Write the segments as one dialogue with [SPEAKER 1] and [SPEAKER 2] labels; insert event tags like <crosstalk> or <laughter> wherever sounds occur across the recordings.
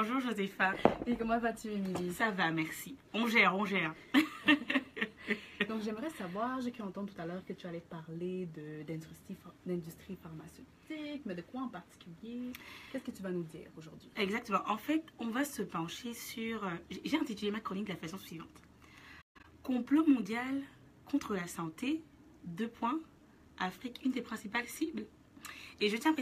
[SPEAKER 1] bonjour, Josépha.
[SPEAKER 2] Et comment vas-tu, Émilie?
[SPEAKER 1] Ça va, merci. On gère, on gère. <laughs>
[SPEAKER 2] Donc, j'aimerais savoir, j'ai cru entendre tout à l'heure que tu allais parler d'industrie pharmaceutique, mais de quoi en particulier? Qu'est-ce que tu vas nous dire aujourd'hui?
[SPEAKER 1] Exactement. En fait, on va se pencher sur. euh, J'ai intitulé ma chronique de la façon suivante Complot mondial contre la santé, deux points, Afrique, une des principales cibles. Et je tiens,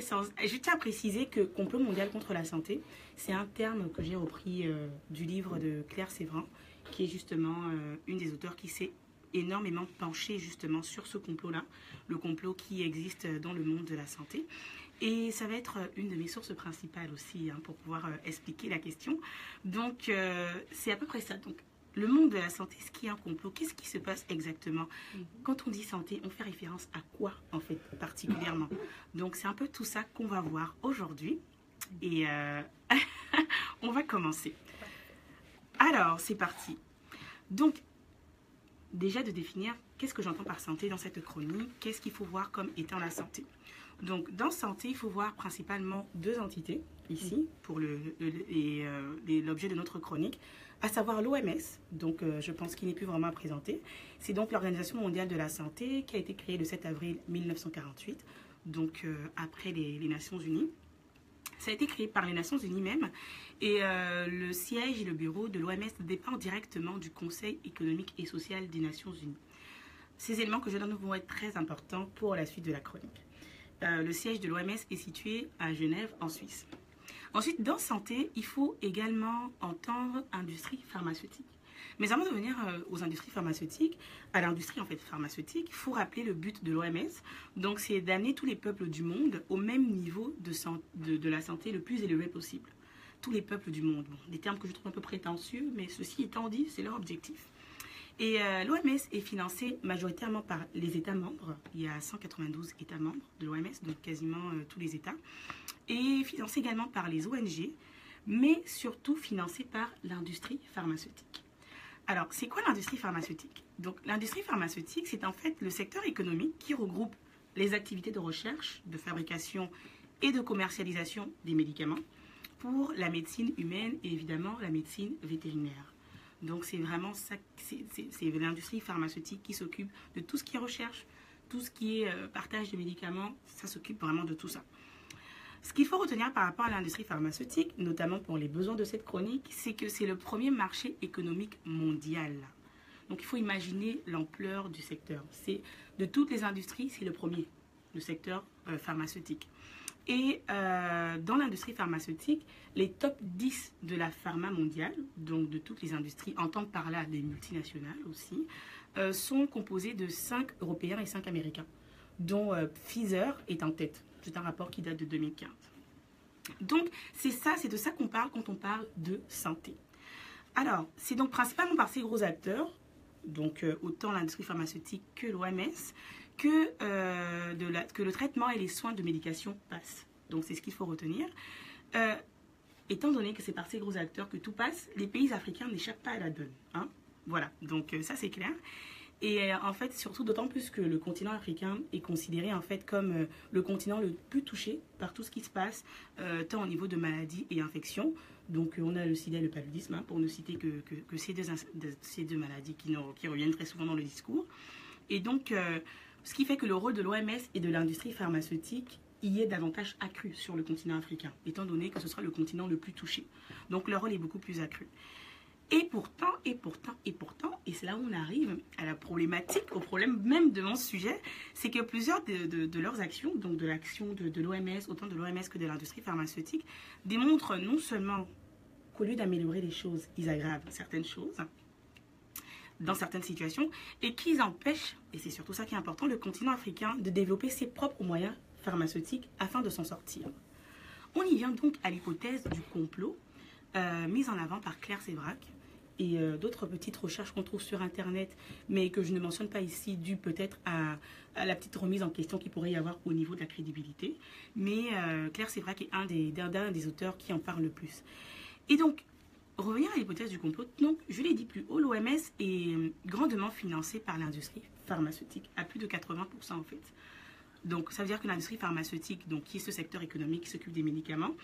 [SPEAKER 1] à préciser, que complot mondial contre la santé, c'est un terme que j'ai repris euh, du livre de Claire Séverin, qui est justement euh, une des auteurs qui s'est énormément penchée justement sur ce complot-là, le complot qui existe dans le monde de la santé. Et ça va être une de mes sources principales aussi hein, pour pouvoir euh, expliquer la question. Donc, c'est à peu près ça. Le monde de la santé, ce qui est un complot, qu'est-ce qui se passe exactement Quand on dit santé, on fait référence à quoi en fait particulièrement Donc, c'est un peu tout ça qu'on va voir aujourd'hui. Et euh, <laughs> on va commencer. Alors, c'est parti. Donc, déjà de définir qu'est-ce que j'entends par santé dans cette chronique, qu'est-ce qu'il faut voir comme étant la santé. Donc, dans santé, il faut voir principalement deux entités ici pour le- le- et, euh, et l'objet de notre chronique, à savoir l'OMS, donc euh, je pense qu'il n'est plus vraiment à présenter. C'est donc l'Organisation mondiale de la santé qui a été créée le 7 avril 1948, donc euh, après les, les Nations unies. Ça a été créé par les Nations Unies même et euh, le siège et le bureau de l'OMS dépendent directement du Conseil économique et social des Nations Unies. Ces éléments que je donne vont être très importants pour la suite de la chronique. Euh, le siège de l'OMS est situé à Genève, en Suisse. Ensuite, dans santé, il faut également entendre industrie pharmaceutique. Mais avant de venir euh, aux industries pharmaceutiques, à l'industrie en fait pharmaceutique, il faut rappeler le but de l'OMS. Donc, c'est d'amener tous les peuples du monde au même niveau de, la santé le plus élevé possible. Tous les peuples du monde. Des termes que je trouve un peu prétentieux, mais ceci étant dit, c'est leur objectif. Et euh, l'OMS est financée majoritairement par les États membres. Il y a 192 États membres de l'OMS, donc quasiment euh, tous les États. Et financée également par les ONG, mais surtout financée par l'industrie pharmaceutique. Alors, c'est quoi l'industrie pharmaceutique? Donc, l'industrie pharmaceutique, c'est en fait le secteur économique qui regroupe les activités de recherche, de fabrication et de commercialisation des médicaments pour la médecine humaine et évidemment la médecine vétérinaire. Donc c'est vraiment ça, c'est- l'industrie pharmaceutique qui s'occupe de tout ce qui est recherche, tout ce qui est euh, partage de médicaments, ça s'occupe vraiment de tout ça. Ce qu'il faut retenir par rapport à l'industrie pharmaceutique, notamment pour les besoins de cette chronique, c'est que c'est le premier marché économique mondial. Donc il faut imaginer l'ampleur du secteur. C'est de toutes les industries, c'est le premier, le secteur euh, pharmaceutique. Et euh, dans l'industrie pharmaceutique, les top 10 de la pharma mondiale, donc de toutes les industries, entendent par là les multinationales aussi, euh, sont composés de 5 Européens et 5 Américains, dont Pfizer est en tête. C'est un rapport qui date de 2015. Donc, c'est ça, c'est de ça qu'on parle quand on parle de santé. Alors, c'est donc principalement par ces gros acteurs, donc euh, autant l'industrie pharmaceutique que l'OMS, que, euh, que le traitement et les soins de médication passent. Donc, c'est ce qu'il faut retenir. Euh, étant donné que c'est par ces gros acteurs que tout passe, les pays africains n'échappent pas à la donne. hein. Voilà, donc ça c'est clair. Et euh, en fait, surtout d'autant plus que le continent africain est considéré en fait comme euh, le continent le plus touché par tout ce qui se passe, euh, tant au niveau de maladies et infections. Donc on a le sida et le paludisme, hein, pour ne citer que, que- ces, deux, ces deux maladies qui, reviennent très souvent dans le discours. Et donc, ce qui fait que le rôle de l'OMS et de l'industrie pharmaceutique y est davantage accru sur le continent africain, étant donné que ce sera le continent le plus touché. Donc leur rôle est beaucoup plus accru. Et pourtant, et pourtant, et pourtant, et c'est là où on arrive à la problématique, au problème même de mon sujet, c'est que plusieurs de, leurs actions, donc de l'action de, de l'OMS, autant de l'OMS que de l'industrie pharmaceutique, démontrent non seulement qu'au lieu d'améliorer les choses, ils aggravent certaines choses dans certaines situations et qu'ils empêchent, et c'est surtout ça qui est important, le continent africain de développer ses propres moyens pharmaceutiques afin de s'en sortir. On y vient donc à l'hypothèse du complot euh, mise en avant par Claire Sévrac et euh, d'autres petites recherches qu'on trouve sur Internet, mais que je ne mentionne pas ici, dû peut-être à, la petite remise en question qu'il pourrait y avoir au niveau de la crédibilité. Mais euh, Claire Sévrac est un des, d'un des auteurs qui en parle le plus. Et donc, revenir à l'hypothèse du complot, donc, je l'ai dit plus haut, l'OMS est euh, grandement financée par l'industrie pharmaceutique, à plus de 80% en fait. Donc, ça veut dire que l'industrie pharmaceutique, donc, qui est ce secteur économique qui s'occupe des médicaments,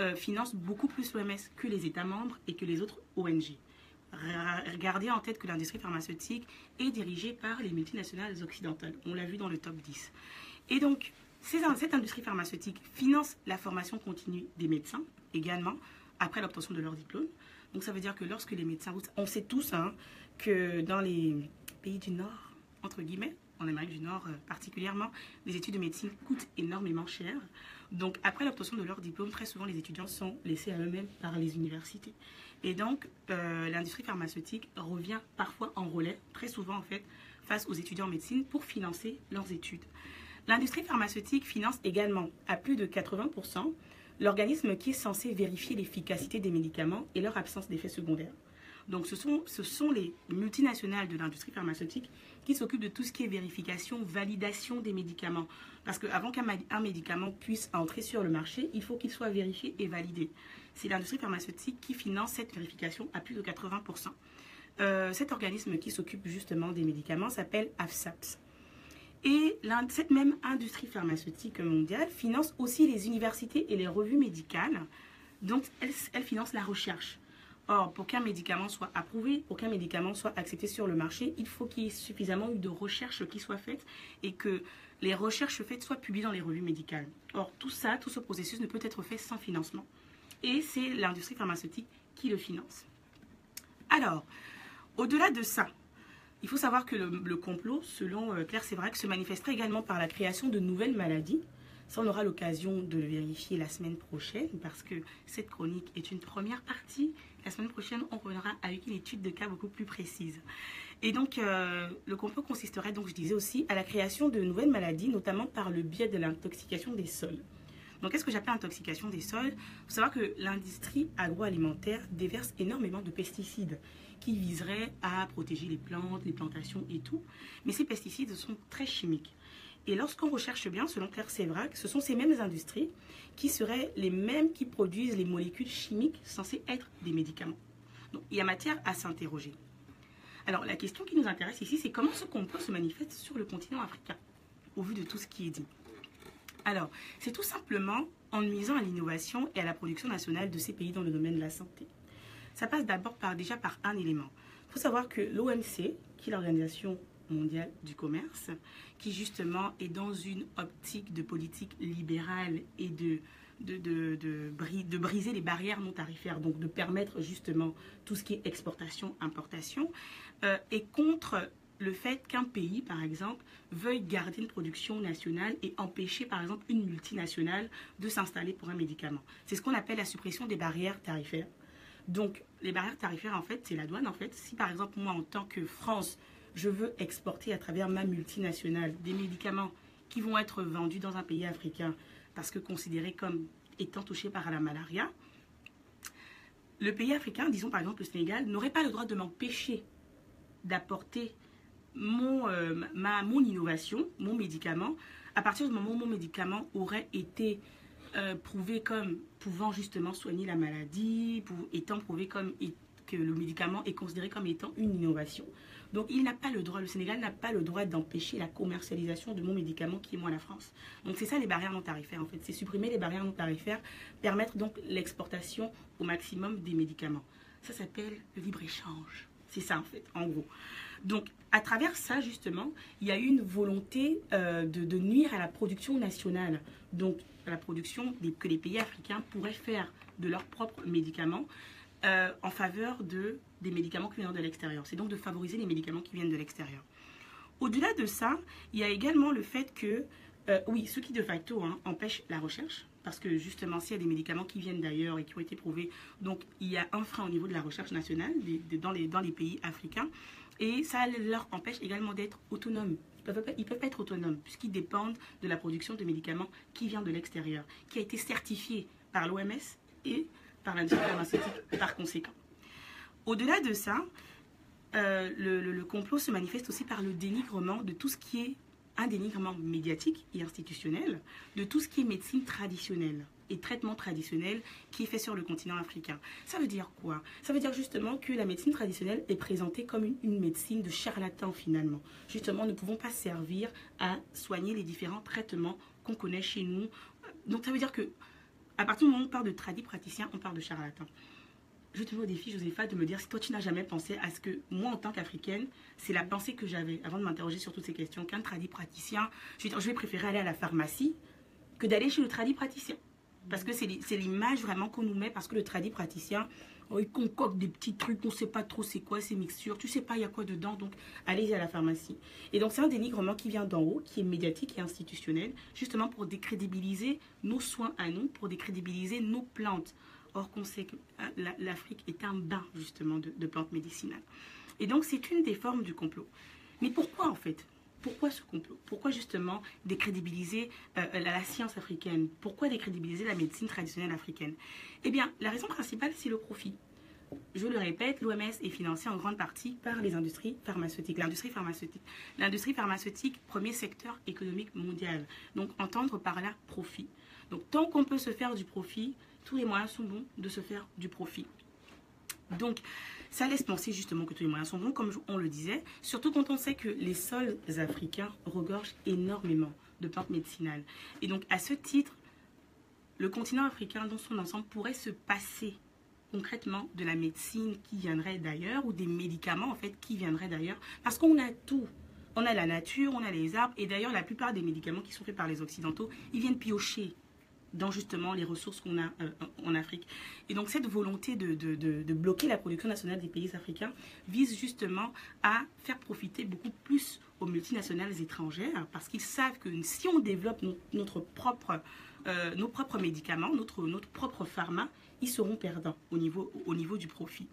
[SPEAKER 1] euh, finance beaucoup plus l'OMS que les États membres et que les autres ONG. Regardez en tête que l'industrie pharmaceutique est dirigée par les multinationales occidentales. On l'a vu dans le top 10. Et donc, cette industrie pharmaceutique finance la formation continue des médecins également après l'obtention de leur diplôme. Donc ça veut dire que lorsque les médecins, on sait tous hein, que dans les pays du Nord, entre guillemets, en Amérique du Nord euh, particulièrement, les études de médecine coûtent énormément cher. Donc après l'obtention de leur diplôme, très souvent les étudiants sont laissés à eux-mêmes par les universités. Et donc euh, l'industrie pharmaceutique revient parfois en relais, très souvent en fait, face aux étudiants en médecine pour financer leurs études. L'industrie pharmaceutique finance également à plus de 80% l'organisme qui est censé vérifier l'efficacité des médicaments et leur absence d'effets secondaires. Donc ce sont, ce sont les multinationales de l'industrie pharmaceutique qui s'occupent de tout ce qui est vérification, validation des médicaments. Parce qu'avant qu'un médicament puisse entrer sur le marché, il faut qu'il soit vérifié et validé. C'est l'industrie pharmaceutique qui finance cette vérification à plus de 80%. Euh, cet organisme qui s'occupe justement des médicaments s'appelle AFSAPS. Et cette même industrie pharmaceutique mondiale finance aussi les universités et les revues médicales. Donc, elle, finance la recherche. Or, pour qu'un médicament soit approuvé, pour qu'un médicament soit accepté sur le marché, il faut qu'il y ait suffisamment de recherches qui soient faites et que les recherches faites soient publiées dans les revues médicales. Or, tout ça, tout ce processus ne peut être fait sans financement. Et c'est l'industrie pharmaceutique qui le finance. Alors, au-delà de ça, il faut savoir que le, complot, selon euh, Claire Sévrac, se manifesterait également par la création de nouvelles maladies. Ça, on aura l'occasion de le vérifier la semaine prochaine parce que cette chronique est une première partie. La semaine prochaine, on reviendra avec une étude de cas beaucoup plus précise. Et donc, euh, le complot consisterait, donc, je disais aussi, à la création de nouvelles maladies, notamment par le biais de l'intoxication des sols. Donc, qu'est-ce que j'appelle intoxication des sols? Il faut savoir que l'industrie agroalimentaire déverse énormément de pesticides qui viserait à protéger les plantes, les plantations et tout. Mais ces pesticides sont très chimiques. Et lorsqu'on recherche bien, selon Claire Sévrac, ce sont ces mêmes industries qui seraient les mêmes qui produisent les molécules chimiques censées être des médicaments. Donc il y a matière à s'interroger. Alors la question qui nous intéresse ici, c'est comment ce complot se manifeste sur le continent africain, au vu de tout ce qui est dit? Alors, c'est tout simplement en nuisant à l'innovation et à la production nationale de ces pays dans le domaine de la santé. Ça passe d'abord par, déjà par un élément. Il faut savoir que l'OMC, qui est l'Organisation mondiale du commerce, qui justement est dans une optique de politique libérale et de, briser les barrières non tarifaires, donc de permettre justement tout ce qui est exportation, importation, euh, est contre le fait qu'un pays, par exemple, veuille garder une production nationale et empêcher, par exemple, une multinationale de s'installer pour un médicament. C'est ce qu'on appelle la suppression des barrières tarifaires. Donc, les barrières tarifaires, en fait, c'est la douane. En fait, si par exemple, moi, en tant que France, je veux exporter à travers ma multinationale des médicaments qui vont être vendus dans un pays africain parce que considérés comme étant touchés par la malaria, le pays africain, disons par exemple le Sénégal, n'aurait pas le droit de m'empêcher d'apporter mon, euh, mon innovation, mon médicament, à partir du moment où mon médicament aurait été euh, prouvé comme pouvant justement soigner la maladie, pour, étant prouvé comme que le médicament est considéré comme étant une innovation. Donc il n'a pas le droit, le Sénégal n'a pas le droit d'empêcher la commercialisation de mon médicament qui est moi la France. Donc c'est ça les barrières non tarifaires en fait, c'est supprimer les barrières non tarifaires, permettre donc l'exportation au maximum des médicaments. Ça s'appelle le libre-échange. C'est ça en fait, en gros. Donc à travers ça justement, il y a eu une volonté euh, de, nuire à la production nationale. Donc la production que les pays africains pourraient faire de leurs propres médicaments euh, en faveur de, des médicaments qui viennent de l'extérieur. C'est donc de favoriser les médicaments qui viennent de l'extérieur. Au-delà de ça, il y a également le fait que, euh, oui, ce qui de facto hein, empêche la recherche, parce que justement, s'il y a des médicaments qui viennent d'ailleurs et qui ont été prouvés, donc il y a un frein au niveau de la recherche nationale dans, les, pays africains, et ça leur empêche également d'être autonomes ils peuvent pas être autonomes puisqu'ils dépendent de la production de médicaments qui vient de l'extérieur, qui a été certifié par l'OMS et par l'industrie pharmaceutique par conséquent. Au-delà de ça, euh, le, complot se manifeste aussi par le dénigrement de tout ce qui est un dénigrement médiatique et institutionnel, de tout ce qui est médecine traditionnelle et traitement traditionnel qui est fait sur le continent africain. Ça veut dire quoi? Ça veut dire justement que la médecine traditionnelle est présentée comme une, médecine de charlatan finalement. Justement, nous ne pouvons pas servir à soigner les différents traitements qu'on connaît chez nous. Donc ça veut dire que à partir du moment où on parle de tradis praticiens, on parle de charlatans. Je te mets au défi, Josépha, de me dire si toi tu n'as jamais pensé à ce que moi, en tant qu'Africaine, c'est la pensée que j'avais avant de m'interroger sur toutes ces questions. Qu'un tradit praticien, je vais, préférer aller à la pharmacie que d'aller chez le tradit praticien. Parce que c'est l'image vraiment qu'on nous met, parce que le tradit praticien, oh, il concocte des petits trucs, on ne sait pas trop c'est quoi ces mixtures, tu sais pas il y a quoi dedans, donc allez à la pharmacie. Et donc c'est un dénigrement qui vient d'en haut, qui est médiatique et institutionnel, justement pour décrédibiliser nos soins à nous, pour décrédibiliser nos plantes. Or qu'on sait que euh, la- l'Afrique est un bain justement de, plantes médicinales. Et donc c'est une des formes du complot. Mais pourquoi en fait? Pourquoi ce complot? Pourquoi justement décrédibiliser euh, la, la science africaine? Pourquoi décrédibiliser la médecine traditionnelle africaine? Eh bien, la raison principale, c'est le profit. Je le répète, l'OMS est financée en grande partie par les industries pharmaceutiques. L'industrie pharmaceutique, l'industrie pharmaceutique, premier secteur économique mondial. Donc, entendre par là profit. Donc, tant qu'on peut se faire du profit, tous les moyens sont bons de se faire du profit. Donc, ça laisse penser justement que tous les moyens sont bons, comme on le disait, surtout quand on sait que les sols africains regorgent énormément de plantes médicinales. Et donc, à ce titre, le continent africain dans son ensemble pourrait se passer concrètement de la médecine qui viendrait d'ailleurs ou des médicaments en fait qui viendraient d'ailleurs parce qu'on a tout. On a la nature, on a les arbres et d'ailleurs la plupart des médicaments qui sont faits par les occidentaux, ils viennent piocher dans justement les ressources qu'on a euh, en Afrique. Et donc cette volonté de, de, de, bloquer la production nationale des pays africains vise justement à faire profiter beaucoup plus aux multinationales étrangères parce qu'ils savent que si on développe no, notre propre, euh, nos propres médicaments, notre, notre propre pharma, ils seront perdants au niveau, au niveau du profit.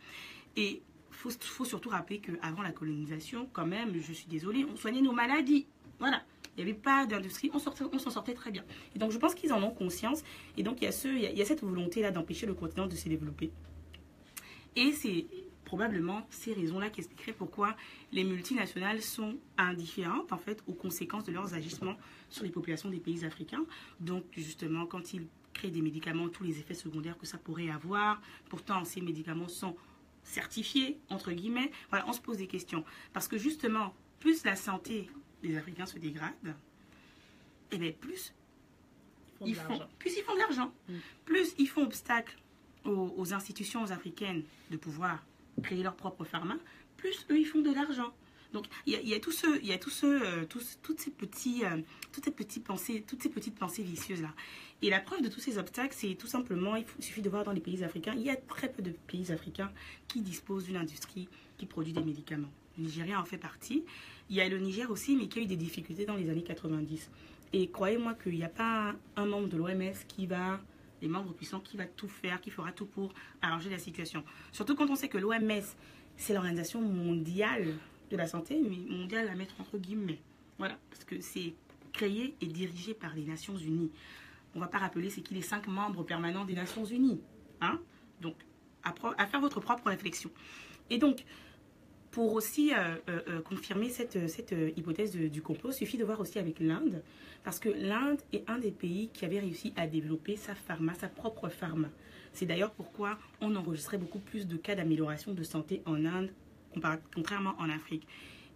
[SPEAKER 1] Et il faut, faut, surtout rappeler qu'avant la colonisation, quand même, je suis désolée, on soignait nos maladies. Voilà. Il n'y avait pas d'industrie, on s'en sortait, sortait, très bien. Et donc je pense qu'ils en ont conscience. Et donc il y a, ce, il y a, cette volonté-là d'empêcher le continent de se développer. Et c'est probablement ces raisons-là qui expliqueraient pourquoi les multinationales sont indifférentes en fait aux conséquences de leurs agissements sur les populations des pays africains. Donc justement, quand ils créent des médicaments, tous les effets secondaires que ça pourrait avoir, pourtant ces médicaments sont certifiés, entre guillemets, voilà, on se pose des questions. Parce que justement, plus la santé des Africains se dégrade, et bien plus
[SPEAKER 2] Ils font de
[SPEAKER 1] font,
[SPEAKER 2] l'argent.
[SPEAKER 1] plus ils font de l'argent,
[SPEAKER 2] Mm.
[SPEAKER 1] plus ils font obstacle aux, aux institutions africaines de pouvoir créer leur propre pharma, plus eux ils font de l'argent. Donc il y a, il y a tout ce, il y a tout ce, euh, toutes ces petits, euh, toutes ces petites pensées, toutes ces petites pensées vicieuses là. Et la preuve de tous ces obstacles, c'est tout simplement, il, faut- il suffit de voir dans les pays africains, il y a très peu de pays africains qui disposent d'une industrie qui produit des médicaments. Nigeria en fait partie. Il y a le Niger aussi, mais qui a eu des difficultés dans les années 90. Et croyez-moi qu'il n'y a pas un membre de l'OMS qui va, les membres puissants, qui va tout faire, qui fera tout pour arranger la situation. Surtout quand on sait que l'OMS, c'est l'organisation mondiale de la santé, mais mondiale à mettre entre guillemets. Voilà, parce que c'est créé et dirigé par les Nations Unies. On ne va pas rappeler c'est qui les cinq membres permanents des Nations Unies. Hein Donc, à, à faire votre propre réflexion. Et donc, pour aussi euh, euh, euh, confirmer cette, cette hypothèse du complot, il suffit de voir aussi avec l'Inde, parce que l'Inde est un des pays qui avait réussi à développer sa pharma, sa propre pharma. C'est d'ailleurs pourquoi on enregistrait beaucoup plus de cas d'amélioration de santé en Inde, contrairement en Afrique.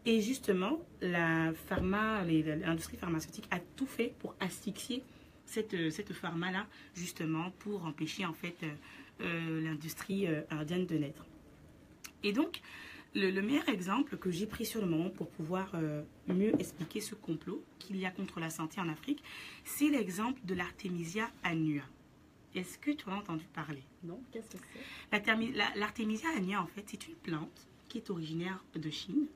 [SPEAKER 1] Et justement, la pharma, l'industrie pharmaceutique a tout fait pour asphyxier cette, cette pharma-là, justement, pour empêcher en fait l'industrie indienne de naître. Et donc, le, le meilleur exemple que j'ai pris sur le moment pour pouvoir euh, mieux expliquer ce complot qu'il y a contre la santé en Afrique, c'est l'exemple de l'Artemisia annua. Est-ce que tu en as entendu parler?
[SPEAKER 2] Non, qu'est-ce que c'est?
[SPEAKER 1] La termi- la- L'Artemisia annua, en fait, c'est une plante qui est originaire de Chine,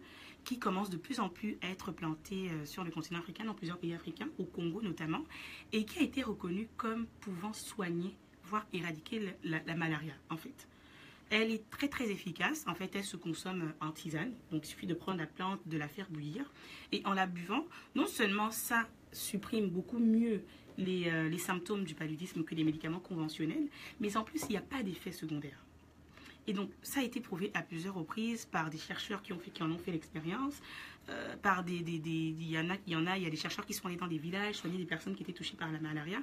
[SPEAKER 1] qui commence de plus en plus à être plantée euh, sur le continent africain, dans plusieurs pays africains, au Congo notamment, et qui a été reconnue comme pouvant soigner, voire éradiquer la malaria, en fait. Elle est très très efficace. En fait, elle se consomme en tisane. Donc, il suffit de prendre la plante, de la faire bouillir. Et en la buvant, non seulement ça supprime beaucoup mieux les, euh, les symptômes du paludisme que les médicaments conventionnels, mais en plus, il n'y a pas d'effet secondaire. Et donc, ça a été prouvé à plusieurs reprises par des chercheurs qui, ont fait, qui en ont fait l'expérience, euh, par des- il y en a, il y en a, il y a des chercheurs qui sont allés dans des villages, soigner des personnes qui étaient touchées par la malaria,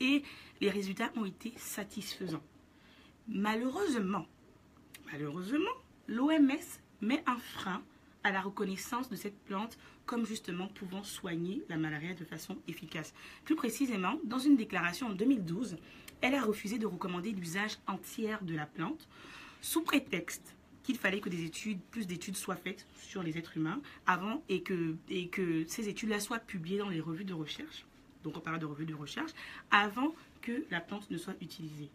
[SPEAKER 1] et les résultats ont été satisfaisants. Malheureusement, malheureusement, l'OMS met un frein à la reconnaissance de cette plante comme justement pouvant soigner la malaria de façon efficace. Plus précisément, dans une déclaration en 2012, elle a refusé de recommander l'usage entier de la plante sous prétexte qu'il fallait que des études, plus d'études soient faites sur les êtres humains avant et que, et que ces études-là soient publiées dans les revues de recherche. Donc on parle de revues de recherche avant que la plante ne soit utilisée.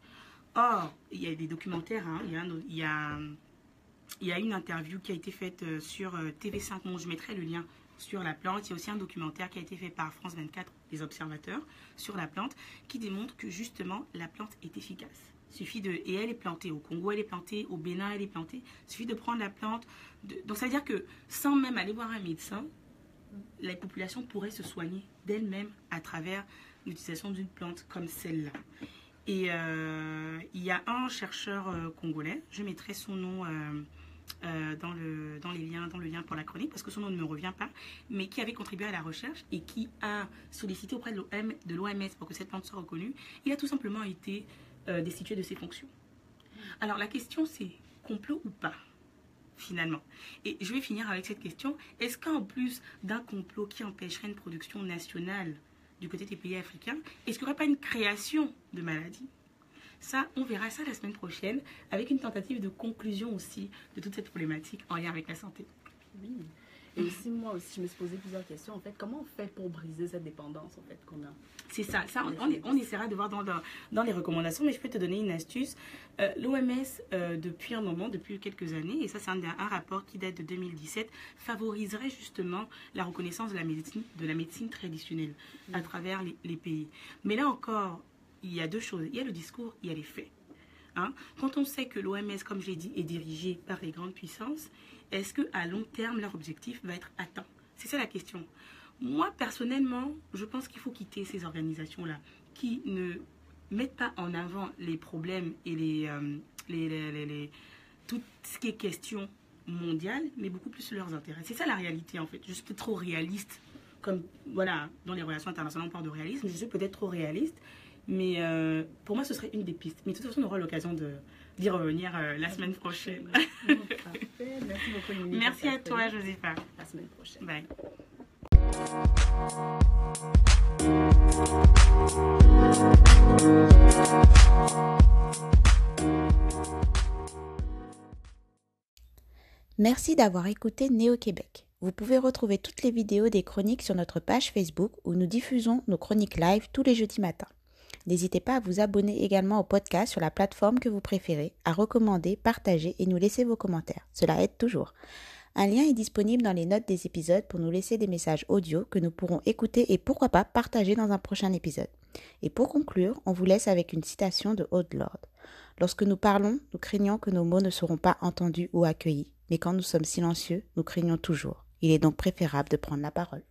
[SPEAKER 1] Or, il y a des documentaires, hein, il, y a, une interview qui a été faite euh, sur euh, TV5 Monde, je mettrai le lien sur la plante. Il y a aussi un documentaire qui a été fait par France 24, les observateurs, sur la plante, qui démontre que justement la plante est efficace. Suffit de, et elle est plantée au Congo, elle est plantée au Bénin, elle est plantée. Suffit de prendre la plante. donc ça veut dire que sans même aller voir un médecin, la population pourrait se soigner d'elle-même à travers l'utilisation d'une plante comme celle-là. Et euh, il y a un chercheur euh, congolais, je mettrai son nom euh, dans, le, dans les liens, dans le lien pour la chronique, parce que son nom ne me revient pas, mais qui avait contribué à la recherche et qui a sollicité auprès de l'OMS pour que cette plante soit reconnue. Il a tout simplement été destitué de ses fonctions. Alors la question c'est complot ou pas finalement? Et je vais finir avec cette question. Est-ce qu'en plus d'un complot qui empêcherait une production nationale du côté des pays africains, est-ce qu'il n'y aurait pas une création de maladies? Ça, on verra ça la semaine prochaine avec une tentative de conclusion aussi de toute cette problématique en lien avec la santé.
[SPEAKER 2] Oui. Et aussi, moi aussi, je me suis posé plusieurs questions. En fait, comment on fait pour briser cette dépendance en fait, qu'on a?
[SPEAKER 1] C'est ça. ça on, on, essaiera de voir dans, dans, les recommandations, mais je peux te donner une astuce. Euh, L'OMS, euh, depuis un moment, depuis quelques années, et ça, c'est un, un, rapport qui date de 2017, favoriserait justement la reconnaissance de la médecine, de la médecine traditionnelle à travers les, les pays. Mais là encore, il y a deux choses. Il y a le discours, il y a les faits. Hein. Quand on sait que l'OMS, comme je l'ai dit, est dirigée par les grandes puissances, est-ce qu'à long terme, leur objectif va être atteint? C'est ça la question. Moi, personnellement, je pense qu'il faut quitter ces organisations-là qui ne mettent pas en avant les problèmes et euh, les, les, tout ce qui est question mondiale, mais beaucoup plus leurs intérêts. C'est ça la réalité, en fait. Je suis peut-être trop réaliste. Comme, voilà, dans les relations internationales, on parle de réalisme. Je suis peut-être trop réaliste. Mais euh, pour moi, ce serait une des pistes. Mais de toute façon, on aura l'occasion d'y revenir euh, la semaine prochaine.
[SPEAKER 2] Merci beaucoup, <laughs>
[SPEAKER 1] Merci à toi, Josépha.
[SPEAKER 2] La semaine prochaine.
[SPEAKER 1] Bye.
[SPEAKER 3] Merci d'avoir écouté Néo-Québec. Vous pouvez retrouver toutes les vidéos des chroniques sur notre page Facebook où nous diffusons nos chroniques live tous les jeudis matins. N'hésitez pas à vous abonner également au podcast sur la plateforme que vous préférez, à recommander, partager et nous laisser vos commentaires. Cela aide toujours. Un lien est disponible dans les notes des épisodes pour nous laisser des messages audio que nous pourrons écouter et pourquoi pas partager dans un prochain épisode. Et pour conclure, on vous laisse avec une citation de Haute Lord. Lorsque nous parlons, nous craignons que nos mots ne seront pas entendus ou accueillis, mais quand nous sommes silencieux, nous craignons toujours. Il est donc préférable de prendre la parole.